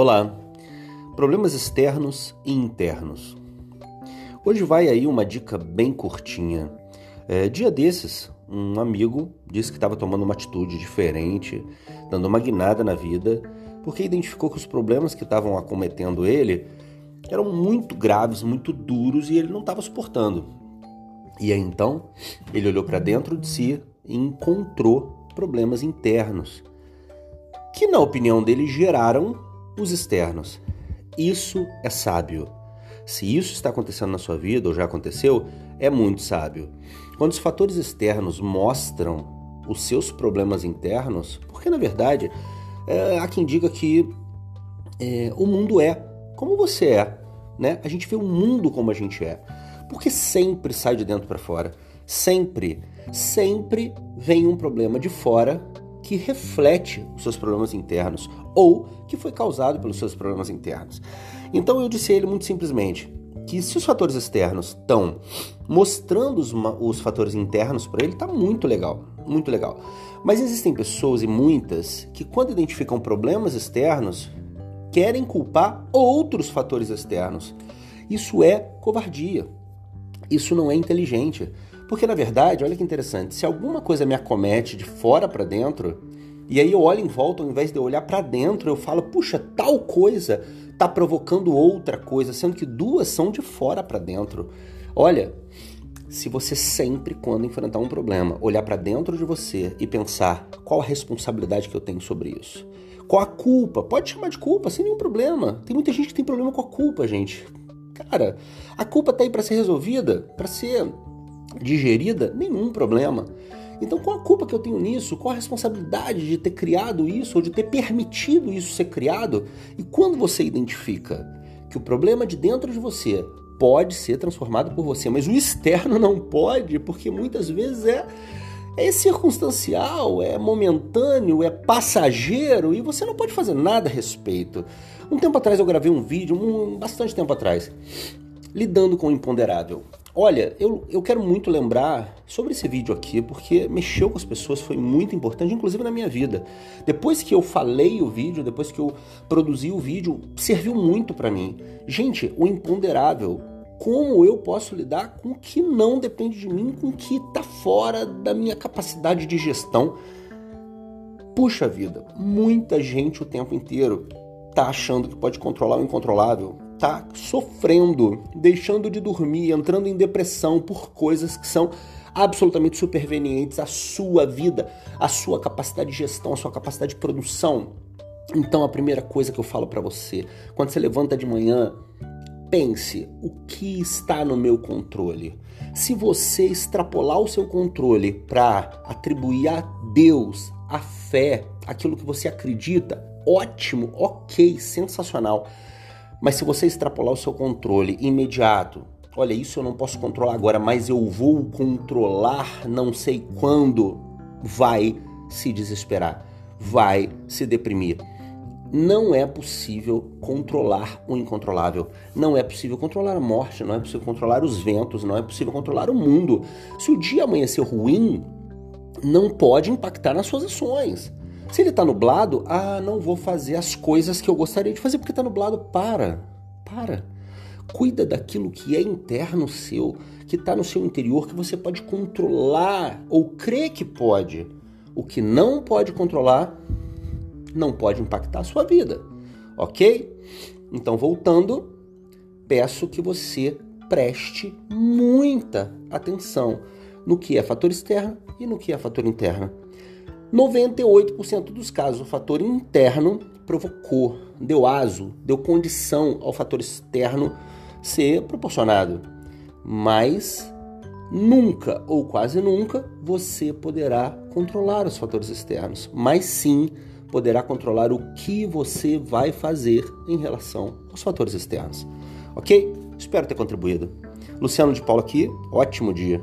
Olá, problemas externos e internos. Hoje vai aí uma dica bem curtinha. É, dia desses, um amigo disse que estava tomando uma atitude diferente, dando uma guinada na vida, porque identificou que os problemas que estavam acometendo ele eram muito graves, muito duros e ele não estava suportando. E aí então ele olhou para dentro de si e encontrou problemas internos que, na opinião dele, geraram os externos. Isso é sábio. Se isso está acontecendo na sua vida ou já aconteceu, é muito sábio. Quando os fatores externos mostram os seus problemas internos, porque na verdade é, há quem diga que é, o mundo é como você é, né? A gente vê o mundo como a gente é, porque sempre sai de dentro para fora, sempre, sempre vem um problema de fora que reflete os seus problemas internos ou que foi causado pelos seus problemas internos. Então eu disse a ele muito simplesmente que se os fatores externos estão mostrando os, os fatores internos para ele, está muito legal, muito legal. Mas existem pessoas e muitas que quando identificam problemas externos querem culpar outros fatores externos. Isso é covardia. Isso não é inteligente. Porque na verdade, olha que interessante, se alguma coisa me acomete de fora para dentro, e aí eu olho em volta, ao invés de eu olhar para dentro, eu falo, puxa, tal coisa tá provocando outra coisa, sendo que duas são de fora para dentro. Olha, se você sempre, quando enfrentar um problema, olhar para dentro de você e pensar qual a responsabilidade que eu tenho sobre isso, qual a culpa, pode chamar de culpa sem nenhum problema. Tem muita gente que tem problema com a culpa, gente. Cara, a culpa tá aí para ser resolvida, para ser digerida, nenhum problema. Então, qual a culpa que eu tenho nisso? Qual a responsabilidade de ter criado isso ou de ter permitido isso ser criado? E quando você identifica que o problema de dentro de você pode ser transformado por você, mas o externo não pode, porque muitas vezes é é circunstancial, é momentâneo, é passageiro e você não pode fazer nada a respeito. Um tempo atrás eu gravei um vídeo, um, bastante tempo atrás, lidando com o imponderável. Olha, eu, eu quero muito lembrar sobre esse vídeo aqui, porque mexeu com as pessoas, foi muito importante, inclusive na minha vida. Depois que eu falei o vídeo, depois que eu produzi o vídeo, serviu muito para mim. Gente, o imponderável, como eu posso lidar com o que não depende de mim, com o que está fora da minha capacidade de gestão. Puxa vida, muita gente o tempo inteiro tá achando que pode controlar o incontrolável, tá sofrendo, deixando de dormir, entrando em depressão por coisas que são absolutamente supervenientes à sua vida, à sua capacidade de gestão, à sua capacidade de produção. Então a primeira coisa que eu falo para você, quando você levanta de manhã, pense o que está no meu controle. Se você extrapolar o seu controle para atribuir a Deus, a fé, aquilo que você acredita, ótimo, ok, sensacional. Mas se você extrapolar o seu controle imediato, olha, isso eu não posso controlar agora, mas eu vou controlar não sei quando, vai se desesperar, vai se deprimir. Não é possível controlar o incontrolável. Não é possível controlar a morte, não é possível controlar os ventos, não é possível controlar o mundo. Se o dia amanhecer ruim, não pode impactar nas suas ações. Se ele está nublado, ah, não vou fazer as coisas que eu gostaria de fazer porque está nublado. Para, para. Cuida daquilo que é interno seu, que está no seu interior, que você pode controlar ou crê que pode. O que não pode controlar não pode impactar a sua vida, ok? Então, voltando, peço que você preste muita atenção no que é fator externo e no que é fator interno. 98% dos casos, o fator interno provocou, deu aso, deu condição ao fator externo ser proporcionado. Mas nunca ou quase nunca você poderá controlar os fatores externos, mas sim poderá controlar o que você vai fazer em relação aos fatores externos. Ok? Espero ter contribuído. Luciano de Paula aqui, ótimo dia.